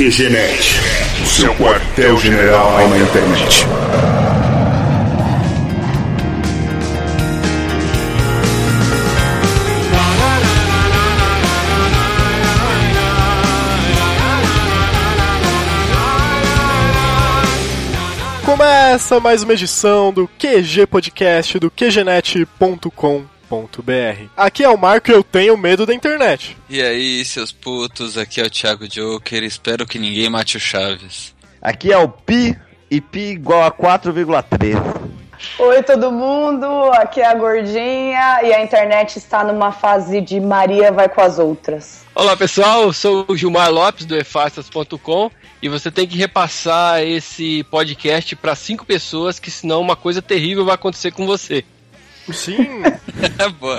QGNet, o seu quartel-general na internet. Começa mais uma edição do QG Podcast do QGNet.com Aqui é o Marco e eu tenho medo da internet. E aí, seus putos, aqui é o Thiago Joker, espero que ninguém mate o Chaves. Aqui é o Pi e Pi igual a 4,3. Oi, todo mundo, aqui é a Gordinha e a internet está numa fase de Maria vai com as outras. Olá pessoal, eu sou o Gilmar Lopes do efastas.com e você tem que repassar esse podcast para cinco pessoas, que senão uma coisa terrível vai acontecer com você. Sim. Boa.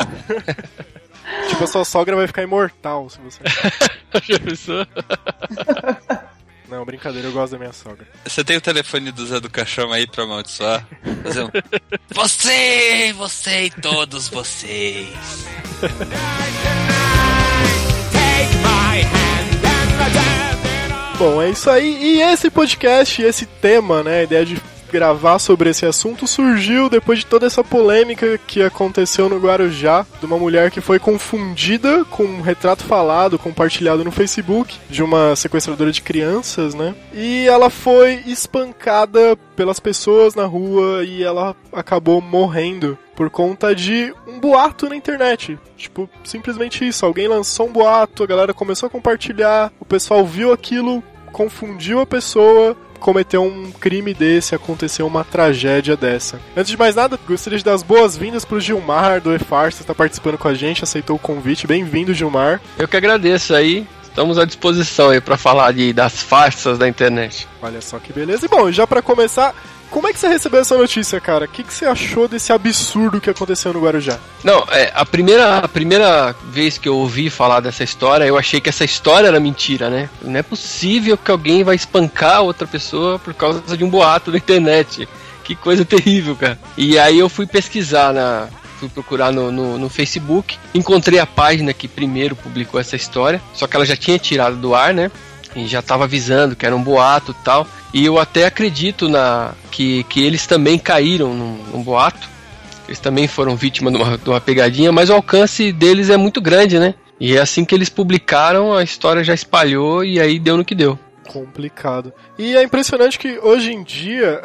tipo, a sua sogra vai ficar imortal se você. Já pensou? Não, brincadeira, eu gosto da minha sogra. Você tem o telefone do Zé do Caixão aí pra amaldiçoar? Fazer um... Você, você e todos vocês. Bom, é isso aí. E esse podcast, esse tema, né? A ideia de gravar sobre esse assunto surgiu depois de toda essa polêmica que aconteceu no Guarujá, de uma mulher que foi confundida com um retrato falado compartilhado no Facebook de uma sequestradora de crianças, né? E ela foi espancada pelas pessoas na rua e ela acabou morrendo por conta de um boato na internet. Tipo, simplesmente isso. Alguém lançou um boato, a galera começou a compartilhar, o pessoal viu aquilo, confundiu a pessoa cometeu um crime desse, aconteceu uma tragédia dessa. Antes de mais nada, gostaria de dar as boas-vindas pro Gilmar do E-Farsa, que está participando com a gente, aceitou o convite. Bem-vindo, Gilmar. Eu que agradeço aí. Estamos à disposição aí para falar de, das farsas da internet. Olha só que beleza. E bom, já para começar, como é que você recebeu essa notícia, cara? O que, que você achou desse absurdo que aconteceu no Guarujá? Não, é, a primeira, a primeira vez que eu ouvi falar dessa história, eu achei que essa história era mentira, né? Não é possível que alguém vai espancar outra pessoa por causa de um boato na internet. Que coisa terrível, cara. E aí eu fui pesquisar na, fui procurar no, no, no, Facebook, encontrei a página que primeiro publicou essa história, só que ela já tinha tirado do ar, né? E já estava avisando que era um boato tal. E eu até acredito na que, que eles também caíram num, num boato. Eles também foram vítimas de uma, de uma pegadinha, mas o alcance deles é muito grande, né? E é assim que eles publicaram, a história já espalhou e aí deu no que deu complicado. E é impressionante que hoje em dia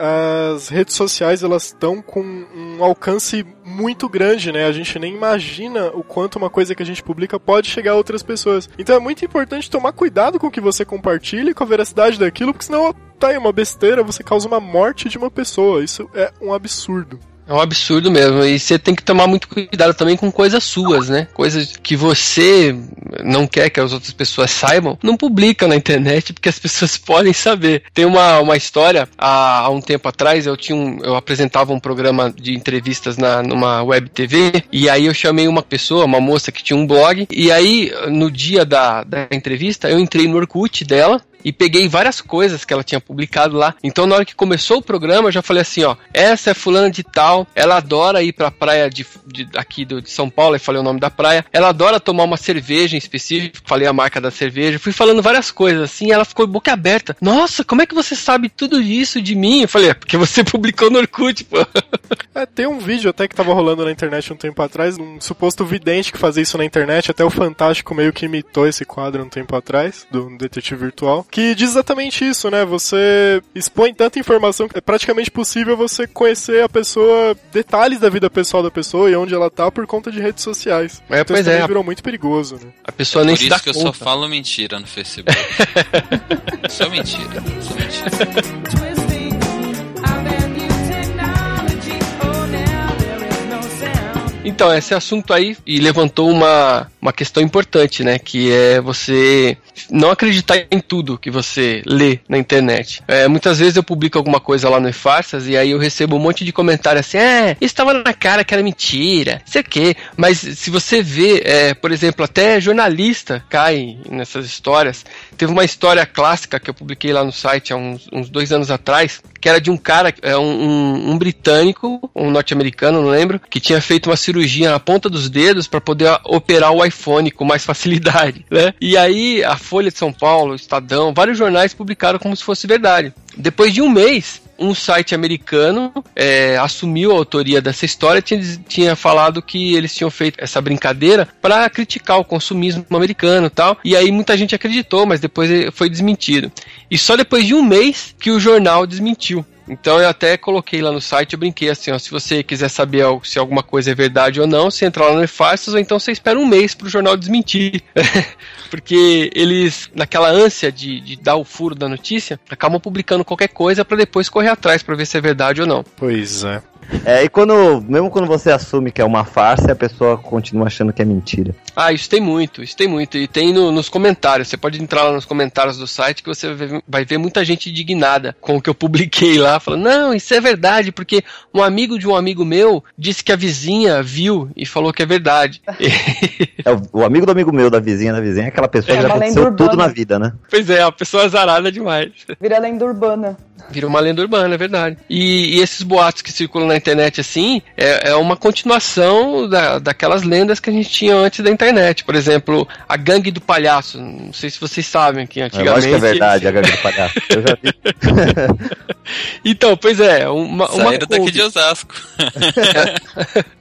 as redes sociais elas estão com um alcance muito grande, né? A gente nem imagina o quanto uma coisa que a gente publica pode chegar a outras pessoas. Então é muito importante tomar cuidado com o que você compartilha e com a veracidade daquilo, porque senão tá aí uma besteira, você causa uma morte de uma pessoa. Isso é um absurdo. É um absurdo mesmo. E você tem que tomar muito cuidado também com coisas suas, né? Coisas que você não quer que as outras pessoas saibam, não publica na internet porque as pessoas podem saber. Tem uma, uma história, há, há um tempo atrás, eu tinha um, eu apresentava um programa de entrevistas na, numa web TV, e aí eu chamei uma pessoa, uma moça que tinha um blog, e aí no dia da, da entrevista eu entrei no Orkut dela, e peguei várias coisas que ela tinha publicado lá. Então, na hora que começou o programa, eu já falei assim: ó, essa é fulana de tal, ela adora ir pra praia de, de aqui do, de São Paulo, e falei o nome da praia, ela adora tomar uma cerveja em específico, falei a marca da cerveja, fui falando várias coisas assim, ela ficou boca aberta. Nossa, como é que você sabe tudo isso de mim? Eu falei, é porque você publicou no Orkut, pô. É, tem um vídeo até que tava rolando na internet um tempo atrás, um suposto vidente que fazia isso na internet, até o Fantástico meio que imitou esse quadro um tempo atrás, do Detetive Virtual que diz exatamente isso, né? Você expõe tanta informação que é praticamente possível você conhecer a pessoa, detalhes da vida pessoal da pessoa e onde ela tá por conta de redes sociais. É, então pois isso é. virou muito perigoso, né? A pessoa nem Por se dá isso que eu conta. só falo mentira no Facebook. só mentira, só mentira. Então, esse assunto aí e levantou uma, uma questão importante, né? Que é você não acreditar em tudo que você lê na internet. É, muitas vezes eu publico alguma coisa lá no E-Farsas e aí eu recebo um monte de comentário assim: é, estava na cara que era mentira, sei o quê. Mas se você vê, é, por exemplo, até jornalista cai nessas histórias. Teve uma história clássica que eu publiquei lá no site há uns, uns dois anos atrás, que era de um cara, é, um, um, um britânico, um norte-americano, não lembro, que tinha feito uma cirurgia na ponta dos dedos para poder operar o, iPhone com mais facilidade, né? E aí a Folha de São Paulo, o Estadão, vários jornais publicaram como se fosse verdade. Depois de um mês, um site americano é, assumiu a autoria dessa história, tinha, tinha falado que eles tinham feito essa brincadeira para criticar o consumismo americano tal. E aí muita gente acreditou, mas depois foi desmentido. E só depois de um mês que o jornal desmentiu. Então eu até coloquei lá no site, eu brinquei assim, ó, se você quiser saber se alguma coisa é verdade ou não, você entra lá no Nefarsas ou então você espera um mês pro jornal desmentir. Porque eles, naquela ânsia de, de dar o furo da notícia, acabam publicando qualquer coisa para depois correr atrás para ver se é verdade ou não. Pois é. É, e quando, mesmo quando você assume que é uma farsa, a pessoa continua achando que é mentira. Ah, isso tem muito, isso tem muito. E tem no, nos comentários. Você pode entrar lá nos comentários do site que você vai ver, muita gente indignada com o que eu publiquei lá, falando, não, isso é verdade, porque um amigo de um amigo meu disse que a vizinha viu e falou que é verdade. é, o, o, amigo do amigo meu, da vizinha da vizinha, é aquela pessoa é, que já aconteceu tudo na vida, né? Pois é, a pessoa azarada demais. Vira lenda urbana. Vira uma lenda urbana, é verdade. E, e esses boatos que circulam na internet assim, é, é uma continuação da, daquelas lendas que a gente tinha antes da internet. Por exemplo, a gangue do palhaço. Não sei se vocês sabem que antigamente. Eu acho que é verdade, a gangue do palhaço. Eu já vi. então, pois é, uma. Saíram uma daqui de Osasco.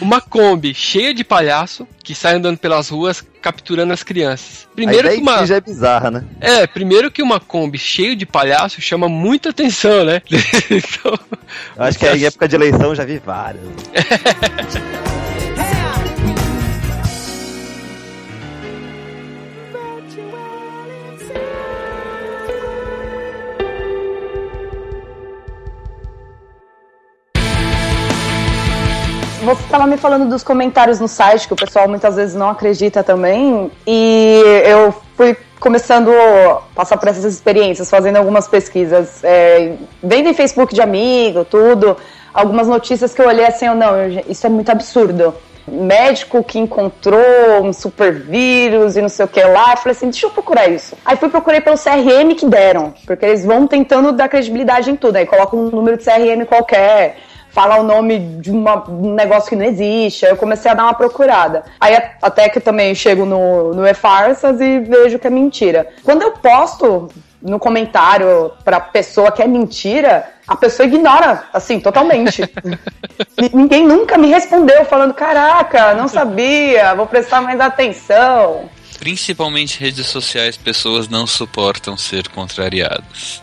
uma Kombi cheia de palhaço que sai andando pelas ruas capturando as crianças. Primeiro a que uma já é bizarra, né? É, primeiro que uma Kombi cheia de palhaço chama muita atenção, né? então, acho que em época de eleição já vi várias. você estava me falando dos comentários no site, que o pessoal muitas vezes não acredita também, e eu fui começando a passar por essas experiências, fazendo algumas pesquisas, é, vendo em Facebook de amigo, tudo, algumas notícias que eu olhei assim, eu, não, isso é muito absurdo. Médico que encontrou um super vírus e não sei o que lá, eu falei assim, deixa eu procurar isso. Aí fui procurei pelo CRM que deram, porque eles vão tentando dar credibilidade em tudo, aí coloca um número de CRM qualquer, falar o nome de uma, um negócio que não existe. Aí eu comecei a dar uma procurada. Aí até que também chego no, no e-farsas e vejo que é mentira. Quando eu posto no comentário pra pessoa que é mentira, a pessoa ignora, assim, totalmente. Ninguém nunca me respondeu falando, caraca, não sabia, vou prestar mais atenção. Principalmente redes sociais, pessoas não suportam ser contrariadas.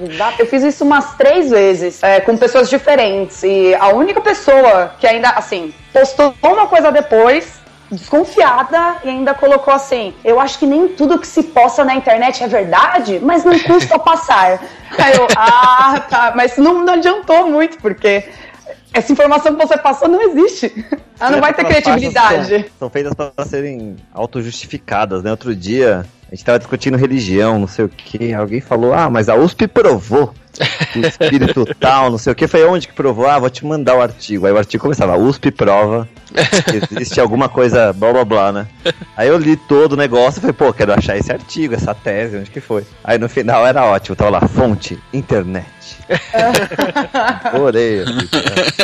Exato. Eu fiz isso umas três vezes, é, com pessoas diferentes. E a única pessoa que ainda, assim, postou uma coisa depois, desconfiada, e ainda colocou assim: Eu acho que nem tudo que se posta na internet é verdade, mas não custa passar. Aí eu, ah, tá, mas não, não adiantou muito, porque essa informação que você passou não existe. Ela não vai ter credibilidade. São, são feitas para serem autojustificadas, né? Outro dia a gente tava discutindo religião, não sei o que. Alguém falou, ah, mas a USP provou o espírito tal, não sei o que. Foi onde que provou? Ah, vou te mandar o artigo. Aí o artigo começava, USP prova que existe alguma coisa blá blá blá, né? Aí eu li todo o negócio e falei, pô, quero achar esse artigo, essa tese, onde que foi? Aí no final era ótimo, tava lá, fonte, internet. Adorei. Assim,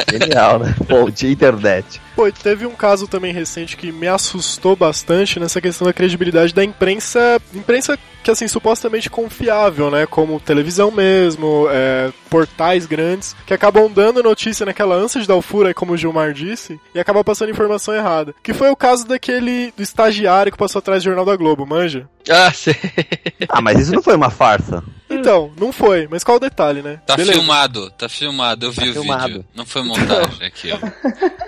é genial, né? Fonte, internet. Pô, teve um caso também recente que me assustou bastante nessa questão da credibilidade da imprensa, imprensa que assim supostamente confiável, né? Como televisão mesmo, é, portais grandes que acabam dando notícia naquela ânsia de dar o furo, aí, como o Gilmar disse, e acaba passando informação errada. Que foi o caso daquele do estagiário que passou atrás do Jornal da Globo, manja? Ah, sim. ah, mas isso não foi uma farsa. Então, não foi, mas qual o detalhe, né? Tá Beleza. filmado, tá filmado, eu vi tá o filmado. vídeo. Não foi montagem aqui, ó.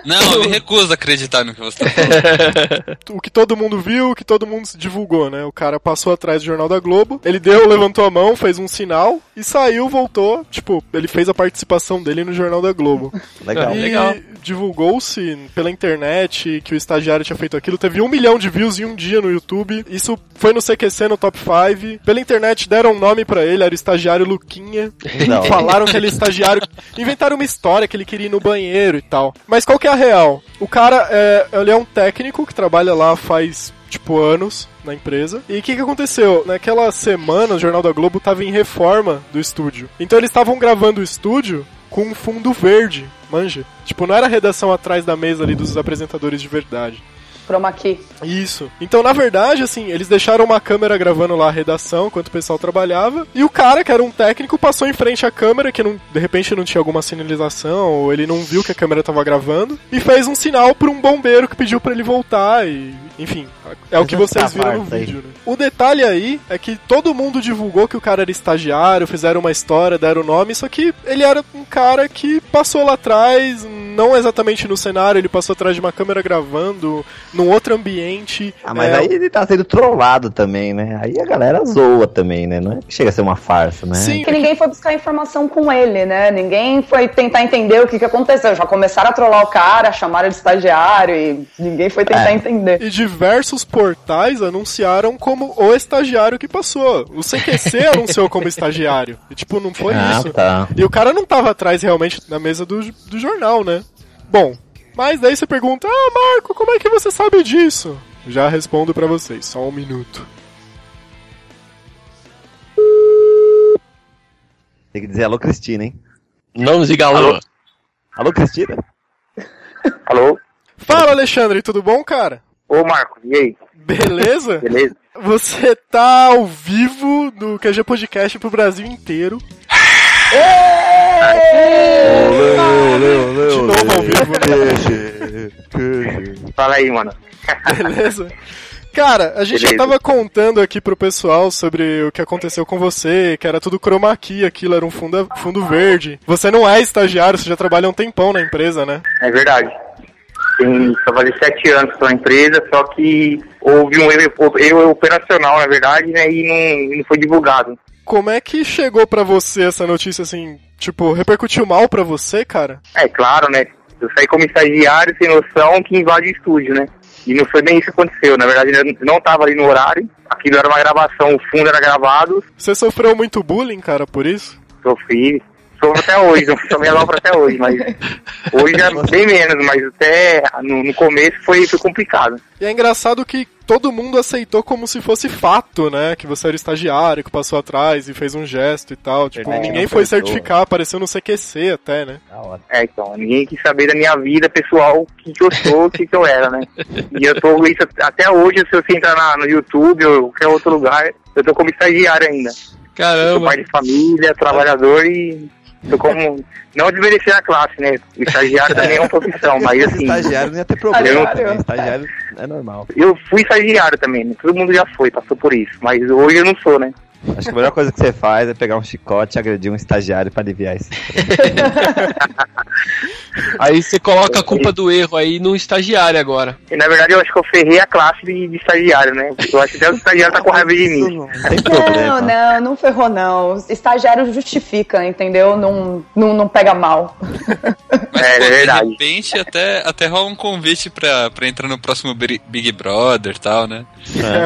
Não, eu me recuso a acreditar no que você tá falando. o que todo mundo viu, o que todo mundo divulgou, né? O cara passou atrás do Jornal da Globo, ele deu, levantou a mão, fez um sinal e saiu, voltou. Tipo, ele fez a participação dele no Jornal da Globo. Legal, e legal. divulgou-se pela internet que o estagiário tinha feito aquilo. Teve um milhão de views em um dia no YouTube. Isso foi no CQC, no Top 5. Pela internet deram um nome para ele, era o estagiário Luquinha. Não. Falaram que ele é estagiário. Inventaram uma história que ele queria ir no banheiro e tal. Mas qual que é a real? O cara é, ele é um técnico que trabalha lá faz tipo anos na empresa. E o que, que aconteceu? Naquela semana, o Jornal da Globo tava em reforma do estúdio. Então eles estavam gravando o estúdio com um fundo verde, manja. Tipo, não era a redação atrás da mesa ali dos apresentadores de verdade. Chroma key. Isso. Então, na verdade, assim, eles deixaram uma câmera gravando lá a redação enquanto o pessoal trabalhava. E o cara, que era um técnico, passou em frente à câmera, que não, de repente não tinha alguma sinalização, ou ele não viu que a câmera tava gravando, e fez um sinal pra um bombeiro que pediu pra ele voltar e. Enfim, é o que vocês viram no vídeo, né? O detalhe aí é que todo mundo divulgou que o cara era estagiário, fizeram uma história, deram o nome, só que ele era um cara que passou lá atrás, não exatamente no cenário, ele passou atrás de uma câmera gravando, num outro ambiente. Ah, mas É, aí ele tá sendo trollado também, né? Aí a galera zoa também, né? Não é que chega a ser uma farsa, né? Sim, Que ninguém foi buscar informação com ele, né? Ninguém foi tentar entender o que, que aconteceu. Já começaram a trollar o cara, chamaram de estagiário e ninguém foi tentar É. entender. E diversos portais anunciaram como o estagiário que passou. O CQC anunciou como estagiário. E, tipo, não foi ah, isso. tá. E o cara não tava atrás realmente na mesa do, do jornal, né? Bom, mas daí você pergunta: Ah, Marco, como é que você sabe disso? Já respondo pra vocês, só um minuto. Tem que dizer alô, Cristina, hein? Não diga alô. Alô, Cristina? Alô? Fala, Alexandre, tudo bom, cara? Ô, Marco, e aí? Beleza? Beleza? Você tá ao vivo no QG Podcast pro Brasil inteiro. De novo ao vivo, né? Fala aí, mano. Beleza? Cara, a gente já Beleza. tava contando aqui pro pessoal sobre o que aconteceu com você, que era tudo chroma key, aquilo era um fundo, fundo verde. Você não é estagiário, você já trabalha um tempão na empresa, né? É verdade. Tem, fazer sete anos na empresa, só que houve um erro, erro operacional, na verdade, né, e não, e não foi divulgado. Como é que chegou pra você essa notícia assim, tipo, repercutiu mal pra você, cara? É claro, né? Eu saí como estagiário sem noção que invade o estúdio, né? E não foi bem isso que aconteceu. Na verdade, eu não estava ali no horário. Aquilo era uma gravação, o fundo era gravado. Você sofreu muito bullying, cara, por isso? Sofri. Sofro até hoje, não sou minha obra até hoje, mas hoje é bem menos, mas até no, no começo foi, foi complicado. E é engraçado que todo mundo aceitou como se fosse fato, né? Que você era estagiário, que passou atrás e fez um gesto e tal. Tipo, Verdade, ninguém foi certificar, apareceu no CQC até, né? Da hora. É, então, ninguém quis saber da minha vida pessoal, o que, que eu sou, o que, que eu era, né? E eu tô isso até hoje, se você entrar na- no YouTube ou qualquer outro lugar, eu tô como estagiário ainda. Sou Caramba. pai de família, trabalhador e tô como. Não desmerecer a classe, né? O estagiário também é uma profissão, mas assim, Estagiário não ia ter problema. Estagiário. né? Estagiário é normal. eu fui estagiário também, né? Todo mundo já foi, passou por isso, mas hoje eu não sou, né? Acho que a melhor coisa que você faz é pegar um chicote e agredir um estagiário pra aliviar isso. Aí você coloca a culpa do erro aí no estagiário agora. E na verdade eu acho que eu ferrei a classe de, de estagiário, né? Eu acho que até o estagiário tá com raiva de mim. não. Não, não, não ferrou não. Estagiário justifica, entendeu? Não, não, não pega mal. Mas, É, pô, é verdade. de repente até, até rola um convite pra, pra entrar no próximo Big Brother e tal, né?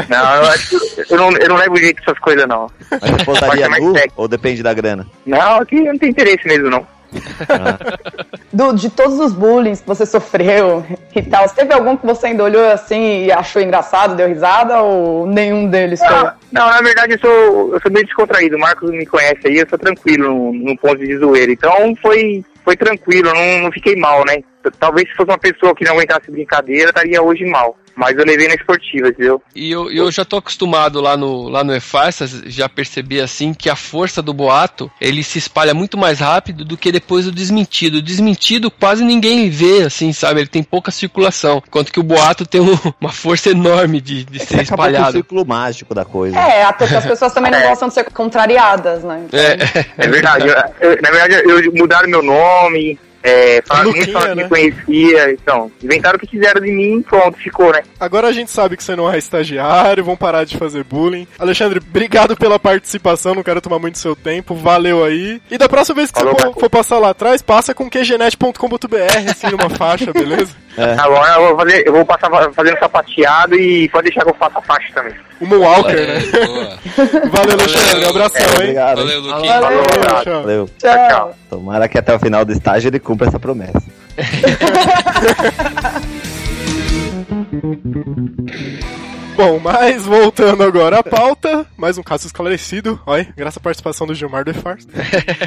Não, eu, acho que eu, não, eu não levo jeito essas coisas, não. Mas você ser mais nu ou depende da grana? Não, aqui eu não tenho interesse mesmo, não. Do, de todos os bullying que você sofreu e tal, teve algum que você ainda olhou assim e achou engraçado, deu risada ou nenhum deles foi? Não, não, na verdade eu sou, eu sou bem descontraído. O Marcos me conhece aí, eu sou tranquilo no, no ponto de zoeira. Então foi, foi tranquilo, eu não, não fiquei mal, né? Talvez se fosse uma pessoa que não aguentasse brincadeira, estaria hoje mal. Mas eu levei na esportiva, entendeu? E eu, eu já tô acostumado lá no, lá no EFARSAS, já percebi assim que a força do boato, ele se espalha muito mais rápido do que depois do desmentido. O desmentido quase ninguém vê, assim, sabe? Ele tem pouca circulação. Enquanto que o boato tem um- uma força enorme de, de ser Você acabou com o espalhado. círculo mágico da coisa. É, até que as pessoas também não É. gostam de ser contrariadas, né? Então, É, É verdade. Eu- eu- na verdade, eu mudaram meu nome, é, falaram Luquinha, que né? me conhecia. Então, inventaram o que quiseram de mim pronto, ficou, né? Agora a gente sabe que você não é estagiário, vão parar de fazer bullying. Alexandre, obrigado pela participação, não quero tomar muito seu tempo, valeu aí. E da próxima vez que Falou, você for, for passar lá atrás, passa com qgenet.com.br, assim, numa faixa, beleza? Agora eu vou, fazer, eu vou passar fazendo sapateado e pode deixar que eu faça a faixa também. O Moonwalker, né? É, boa. Valeu, Alexandre, Valeu. abração, hein? Obrigado. Valeu? Luquinha. Valeu. Tchau. Valeu. Tchau. tchau. Tomara que até o final do estágio ele cumpra essa promessa. Bom, mas voltando agora à pauta, mais um caso esclarecido. Olha, graças à participação do Gilmar do Efars.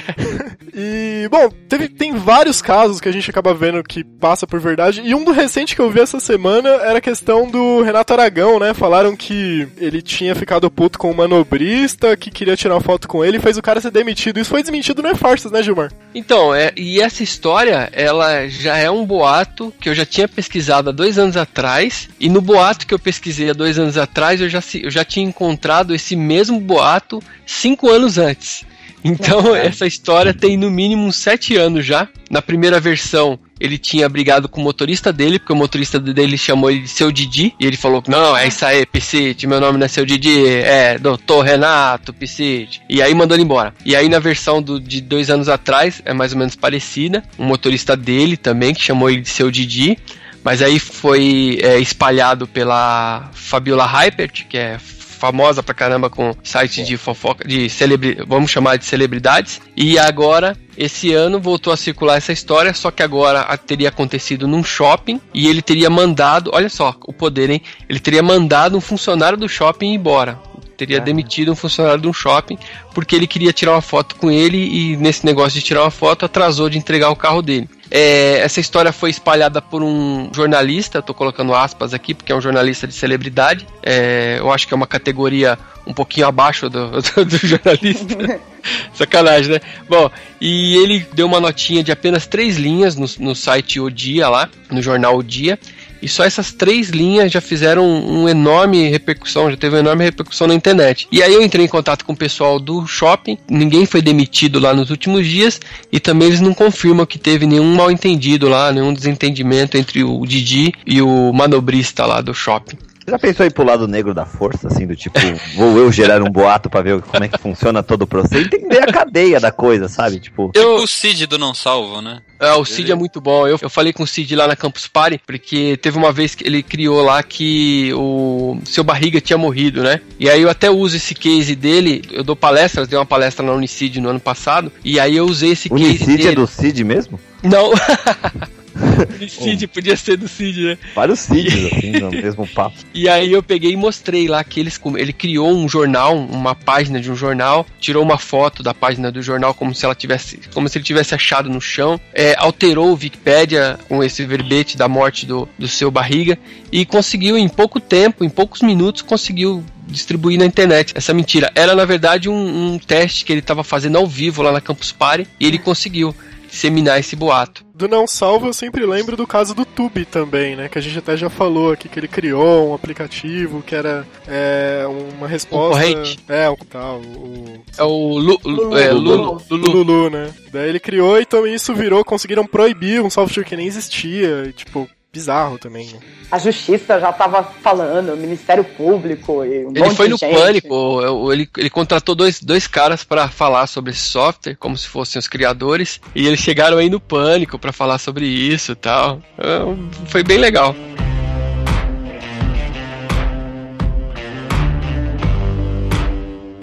e, bom, teve, tem vários casos que a gente acaba vendo que passa por verdade. E um do recente que eu vi essa semana era a questão do Renato Aragão, né? Falaram que ele tinha ficado puto com o manobrista, que queria tirar uma foto com ele e fez o cara ser demitido. Isso foi desmentido no Efarsas, né, Gilmar? Então, é, e essa história, ela já é um boato que eu já tinha pesquisado há dois anos atrás. E no boato que eu pesquisei há dois anos atrás, eu já, eu já tinha encontrado esse mesmo boato cinco anos antes. Então, essa história tem no mínimo sete anos já. Na primeira versão, ele tinha brigado com o motorista dele, porque o motorista dele chamou ele de seu Didi, e ele falou: Não, é isso aí, Piscite, meu nome não é seu Didi, é Doutor Renato Piscite. E aí mandou ele embora. E aí, na versão do, de dois anos atrás, é mais ou menos parecida. Um motorista dele também, que chamou ele de seu Didi. Mas aí foi é, espalhado pela Fabiola Hypert, que é famosa pra caramba com sites de fofoca, de celebridades, vamos chamar de celebridades. E agora, esse ano, voltou a circular essa história, só que agora teria acontecido num shopping e ele teria mandado, olha só, o poder, hein? Ele teria mandado um funcionário do shopping embora teria ah. demitido um funcionário de um shopping porque ele queria tirar uma foto com ele e nesse negócio de tirar uma foto atrasou de entregar o carro dele. É, essa história foi espalhada por um jornalista, estou colocando aspas aqui porque é um jornalista de celebridade. É, eu acho que é uma categoria um pouquinho abaixo do, do, do jornalista. Sacanagem, né? Bom, e ele deu uma notinha de apenas três linhas no, no site O Dia lá, no jornal O Dia. E só essas três linhas já fizeram um, um enorme repercussão, já teve uma enorme repercussão na internet. E aí eu entrei em contato com o pessoal do shopping, ninguém foi demitido lá nos últimos dias e também eles não confirmam que teve nenhum mal entendido lá, nenhum desentendimento entre o Didi e o manobrista lá do shopping. Já pensou em pro lado negro da força, assim, do tipo, vou eu gerar um boato pra ver como é que funciona todo o processo? Entender a cadeia da coisa, sabe? Tipo. Eu... Tipo o Cid do Não Salvo, né? É, o Cid é muito bom. Eu, eu falei com o Cid lá na Campus Party, porque teve uma vez que ele criou lá que o seu barriga tinha morrido, né? E aí eu até uso esse case dele, eu dou palestras, dei uma palestra na Unicid no ano passado, e aí eu usei esse Unicid case. Unicid é do Cid mesmo? Não. Cid, podia ser do Cid, né? Vários Cids, assim, no mesmo papo. E aí eu peguei e mostrei lá que eles, ele criou um jornal, uma página de um jornal, tirou uma foto da página do jornal como se ela tivesse, como se ele tivesse achado no chão, é, alterou o Wikipedia com esse verbete da morte do, do seu barriga e conseguiu em pouco tempo, em poucos minutos, conseguiu distribuir na internet essa mentira. Era na verdade um, um teste que ele estava fazendo ao vivo lá na Campus Party e ele conseguiu disseminar esse boato. Do Não Salvo eu sempre lembro do caso do Tube também, né? Que a gente até já falou aqui que ele criou um aplicativo que era é, uma resposta. Concorrente. É, o tal. O, é o Lu, Lu, é, Lulu, Lulu. Lulu, né? Daí ele criou, então isso virou, conseguiram proibir um software que nem existia. E, tipo, bizarro também. Né? A justiça já estava falando, o Ministério Público e um Ele foi no gente. pânico, ele, ele contratou dois, dois caras para falar sobre esse software, como se fossem os criadores, e eles chegaram aí no pânico para falar sobre isso e tal. É, foi bem legal.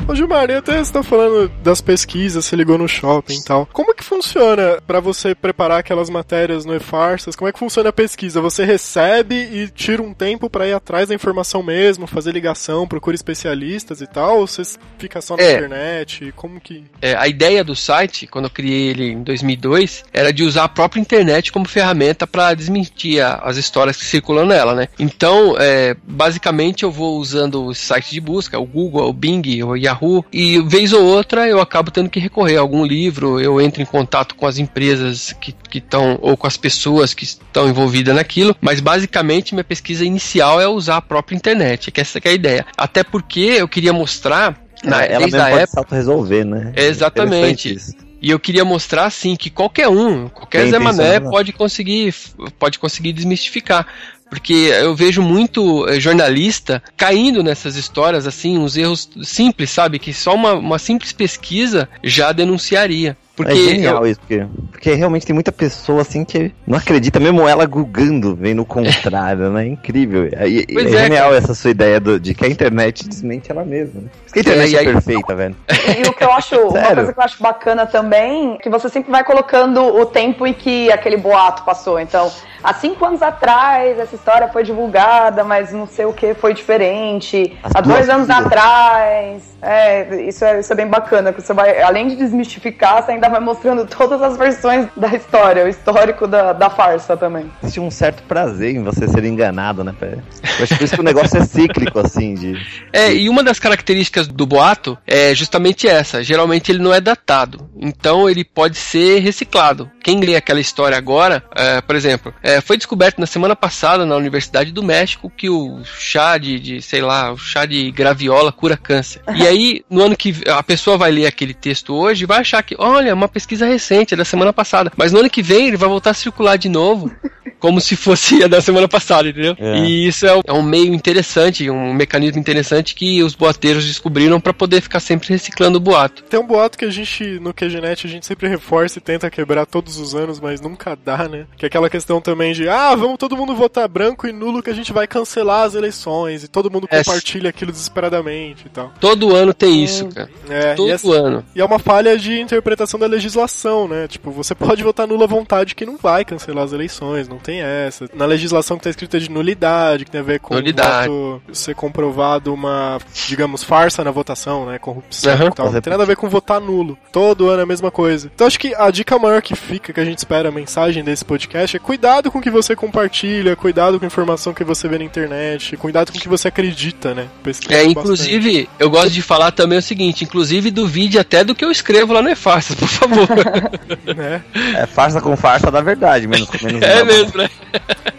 Ô Gilmar, até você tá falando das pesquisas, você ligou no shopping e tal. Como é que funciona para você preparar aquelas matérias no e-farsas? Como é que funciona a pesquisa? Você recebe e tira um tempo para ir atrás da informação mesmo, fazer ligação, procura especialistas e tal? Ou você fica só na é. internet? Como que... É, a ideia do site, quando eu criei ele em 2002, era de usar a própria internet como ferramenta para desmentir as histórias que circulam nela, né? Então, é, basicamente eu vou usando o site de busca, o Google, o Bing, o Yahoo, Yahoo, e vez ou outra eu acabo tendo que recorrer a algum livro, eu entro em contato com as empresas que estão, ou com as pessoas que estão envolvidas naquilo, mas basicamente minha pesquisa inicial é usar a própria internet, que essa que é a ideia. Até porque eu queria mostrar na, ela mesmo pode época, resolver, né? Exatamente. E eu queria mostrar assim que qualquer um, qualquer Zé Mané pode conseguir, pode conseguir desmistificar. Porque eu vejo muito eh, jornalista caindo nessas histórias, assim, uns erros simples, sabe? Que só uma, uma simples pesquisa já denunciaria. Porque é genial eu- isso, porque, porque realmente tem muita pessoa assim que não acredita, mesmo ela gugando, vendo o contrário, né? É incrível. E, e- é, é, genial essa sua ideia do- de que a internet desmente ela mesma. Né? A internet É, é, aí- perfeita, velho. E o que eu acho, uma coisa que eu acho bacana também, é que você sempre vai colocando o tempo em que aquele boato passou. Então, há cinco anos atrás, essa história foi divulgada, mas não sei o que foi diferente. As há dois anos vidas. atrás. É, isso é, isso é bem bacana, que você vai, além de desmistificar, você ainda vai mostrando todas as versões da história, o histórico da, da farsa também. Existe um certo prazer em você ser enganado, né? Pé? Eu acho por isso que o negócio é cíclico, assim, de. É, e uma das características do boato é justamente essa. Geralmente ele não é datado. Então ele pode ser reciclado. Quem lê aquela história agora, é, por exemplo, é, foi descoberto na semana passada na Universidade do México que o chá de, de, sei lá, o chá de graviola cura câncer. E aí, no ano que a pessoa vai ler aquele texto hoje, vai achar que, olha, uma pesquisa recente, é da semana passada. Mas no ano que vem ele vai voltar a circular de novo. Como se fosse a da semana passada, entendeu? É. E isso é, é um meio interessante, um mecanismo interessante que os boateiros descobriram para poder ficar sempre reciclando o boato. Tem um boato que a gente, no QGNet, a gente sempre reforça e tenta quebrar todos os anos, mas nunca dá, né? Que é aquela questão também de, ah, vamos todo mundo votar branco e nulo que a gente vai cancelar as eleições e todo mundo É. compartilha aquilo desesperadamente e tal. Todo ano tem isso, cara. É, Todo e, essa- ano. e é uma falha de interpretação da legislação, né? Tipo, você pode votar nula à vontade que não vai cancelar as eleições, não tem essa. Na legislação que tá escrita de nulidade, que tem a ver com Nulidade. o voto ser comprovado uma, digamos, farsa na votação, né? Corrupção Aham. e tal. Não tem nada a ver com votar nulo. Todo ano é a mesma coisa. Então acho que a dica maior que fica, que a gente espera a mensagem desse podcast, é cuidado com o que você compartilha, cuidado com a informação que você vê na internet, cuidado com o que você acredita, né? Pesquisa É, bastante. inclusive, eu gosto de falar também o seguinte, inclusive duvide até do que eu escrevo lá no E-Farsa, por favor. né? É farsa com farsa da verdade, menos menos é mesmo, né?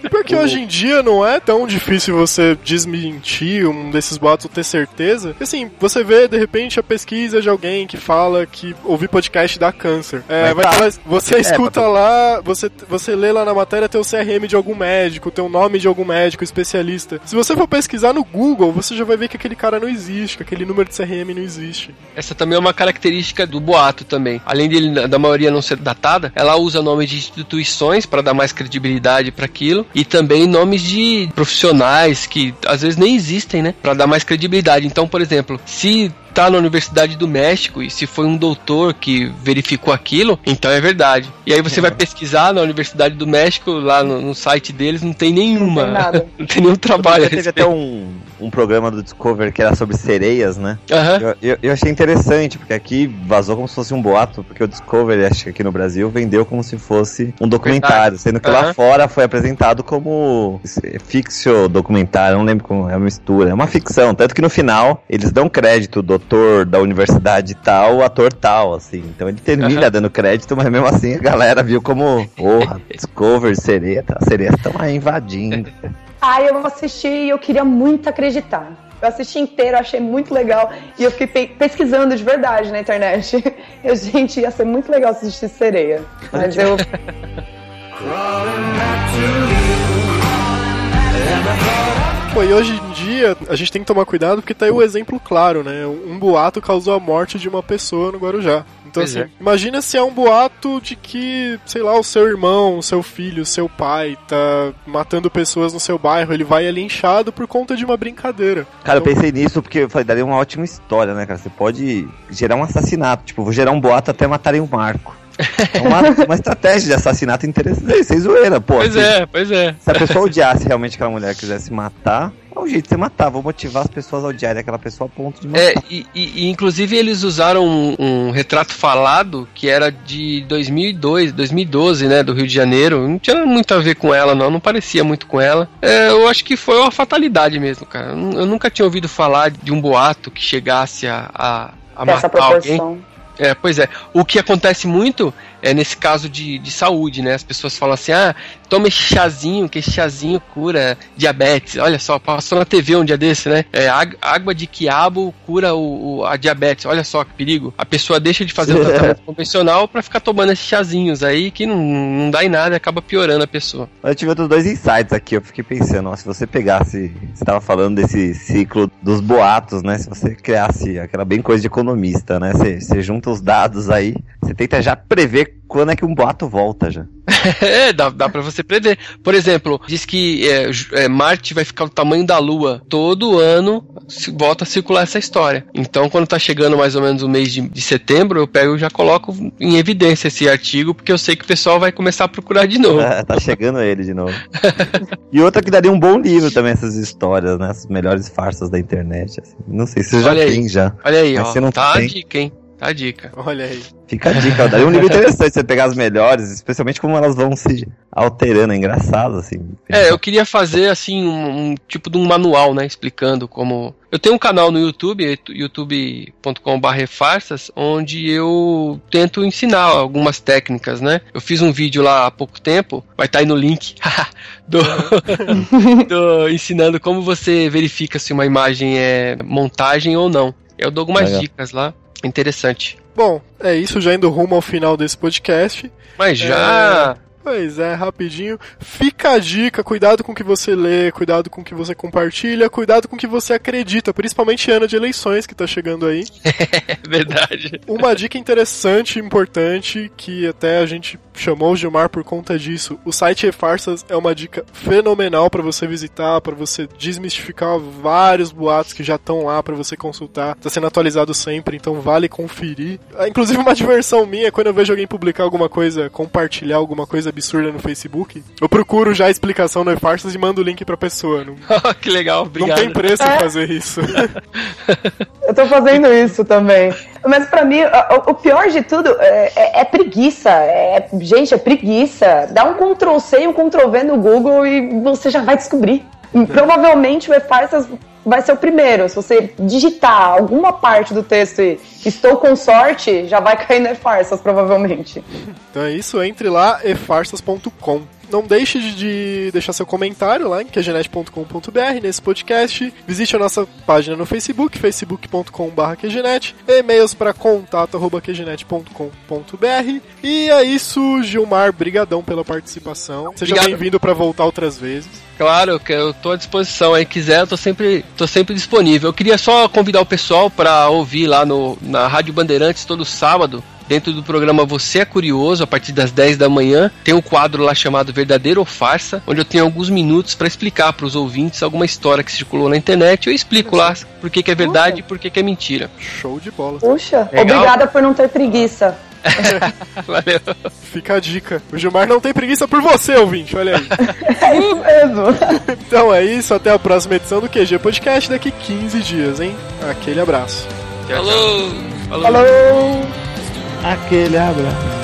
E porque hoje em dia não é tão difícil você desmentir um desses boatos ou ter certeza. Porque, Assim, você vê de repente a pesquisa de alguém que fala que ouvir podcast dá câncer. É, vai tá. falar- você É, escuta mas- lá, você, você lê lá na matéria tem o CRM de algum médico, tem o nome de algum médico especialista. Se você for pesquisar no Google, você já vai ver que aquele cara não existe, que aquele número de CRM não existe. Essa também é uma característica do boato também. Além dele, da maioria não ser datada, ela usa nomes de instituições para dar mais credibilidade para aquilo e também nomes de profissionais que às vezes nem existem, né, para dar mais credibilidade. Então, por exemplo, se tá na Universidade do México e se foi um doutor que verificou aquilo, então é verdade. E aí você vai pesquisar na Universidade do México, lá no, no site deles, não tem nenhuma. Não tem nada. não tem nenhum trabalho. Teve até um, um programa do Discover que era sobre sereias, né? Aham. Eu, eu, eu achei interessante, porque aqui vazou como se fosse um boato, porque o Discovery, acho que aqui no Brasil, vendeu como se fosse um documentário, sendo que lá Aham. fora foi apresentado como ficcio documentário, não lembro como é uma mistura, é uma ficção, tanto que no final eles dão crédito, doutor da universidade tal, ator tal, assim, então ele termina Aham. dando crédito, mas mesmo assim a galera viu como, porra, Discovery, sereia, as sereias estão aí invadindo. Ah, eu assisti e eu queria muito acreditar. Eu assisti inteiro, achei muito legal. E eu fiquei pe- pesquisando de verdade na internet. Eu, gente, ia ser muito legal assistir sereia. Mas eu. Pô, e hoje em dia a gente tem que tomar cuidado porque tá aí o exemplo claro, né? Um boato causou a morte de uma pessoa no Guarujá. Então, Pois assim, é. imagina se é um boato de que, sei lá, o seu irmão, o seu filho, o seu pai tá matando pessoas no seu bairro, ele vai é linchado por conta de uma brincadeira. Cara, eu Então, pensei nisso porque eu falei, daria uma ótima história, né, cara? Você pode gerar um assassinato. Tipo, vou gerar um boato até matarem o Marco. É uma, uma estratégia de assassinato interessante, sem zoeira, pô. Pois se, é, pois é. Se a pessoa odiasse realmente aquela mulher quisesse matar, é um jeito de você matar. Vou motivar as pessoas a odiarem aquela pessoa a ponto de matar. É, e, e- e, inclusive eles usaram um, um retrato falado que era de 2002, 2012, né, do Rio de Janeiro. Não tinha muito a ver com ela, não, não parecia muito com ela. É, eu acho que foi uma fatalidade mesmo, cara. Eu nu- Eu nunca tinha ouvido falar de um boato que chegasse a, a, a matar alguém. É, pois é. O que acontece muito é nesse caso de, de saúde, né? As pessoas falam assim, ah, toma esse chazinho, que esse chazinho cura diabetes. Olha só, passou na TV um dia desse, né? É, água de quiabo cura o, o, a diabetes. Olha só que perigo. A pessoa deixa de fazer o tratamento convencional para ficar tomando esses chazinhos aí que não, não dá em nada e acaba piorando a pessoa. Eu tive outros dois insights aqui. Eu fiquei pensando, ó, se você pegasse, você estava falando desse ciclo dos boatos, né? Se você criasse aquela bem coisa de economista, né? Você, você junta os dados aí, você tenta já prever quando é que um boato volta já. é, dá, dá pra você prever. Por exemplo, diz que é, é, Marte vai ficar o tamanho da Lua. Todo ano se, volta a circular essa história. Então, quando tá chegando mais ou menos o mês de, de setembro, eu pego e já coloco em evidência esse artigo, porque eu sei que o pessoal vai começar a procurar de novo. É, tá chegando ele de novo. e outra que daria um bom livro também, essas histórias, né? As melhores farsas da internet. Assim. Não sei se você já Olha aí. tem já. Olha aí, Mas ó. você não tá a tem. dica, hein? Tá a dica. Olha aí. Fica a dica, ó. daria um livro interessante você pegar as melhores, especialmente como elas vão se alterando, é engraçado, assim. É, eu queria fazer assim um, um tipo de um manual, né, explicando como. Eu tenho um canal no YouTube, youtube.com.br farsas, onde eu tento ensinar algumas técnicas, né? Eu fiz um vídeo lá há pouco tempo, vai estar aí no link, do, do- ensinando como você verifica se uma imagem é montagem ou não. Eu dou algumas Legal. dicas lá, interessante. Bom, é isso, já indo rumo ao final desse podcast. Mas já. Pois é, rapidinho. Fica a dica, cuidado com o que você lê, cuidado com o que você compartilha, cuidado com o que você acredita, principalmente ano de eleições que tá chegando aí. É verdade. Uma dica interessante e importante, que até a gente chamou o Gilmar por conta disso. O site E-Farsas é uma dica fenomenal para você visitar, para você desmistificar vários boatos que já estão lá para você consultar. Tá sendo atualizado sempre, então vale conferir. Ah, Inclusive uma diversão minha, quando eu vejo alguém publicar alguma coisa, compartilhar alguma coisa absurda no Facebook, eu procuro já a explicação no E-Farsas e mando o link pra pessoa. Não, que legal, obrigado. não tem preço É. em fazer isso. Eu tô fazendo isso também. Mas pra mim, o, o pior de tudo é, é- é preguiça. É, gente, é preguiça. Dá um Ctrl C e um Ctrl V no Google e você já vai descobrir. Provavelmente o E-Farsas vai ser o primeiro. Se você digitar alguma parte do texto e estou com sorte, já vai cair no E-Farsas, provavelmente. Então é isso, entre lá efarsas.com. Não deixe de- de deixar seu comentário lá em quegenet.com.br nesse podcast. Visite a nossa página no Facebook, facebook.com.br quegenet. E-mails para contato.quegenet.com.br. E é isso, Gilmar, brigadão pela participação. Seja bem-vindo para voltar outras vezes. Claro, que eu tô à disposição aí, quiser, eu tô sempre, tô sempre disponível. Eu queria só convidar o pessoal para ouvir lá no, na Rádio Bandeirantes todo sábado, dentro do programa Você é Curioso, a partir das 10 da manhã. Tem um quadro lá chamado Verdadeiro ou Farsa, onde eu tenho alguns minutos para explicar para os ouvintes alguma história que circulou na internet. Eu explico lá por que, que é verdade e por que, que é mentira. Show de bola. Puxa, Legal. obrigada por não ter preguiça. Valeu. Fica a dica. O Gilmar não tem preguiça por você, ouvinte, olha aí. É isso mesmo. então é isso, até a próxima edição do QG Podcast daqui 15 dias, hein? Aquele abraço. Tchau, tchau. Falou! Falou. Falou! Aquele abraço.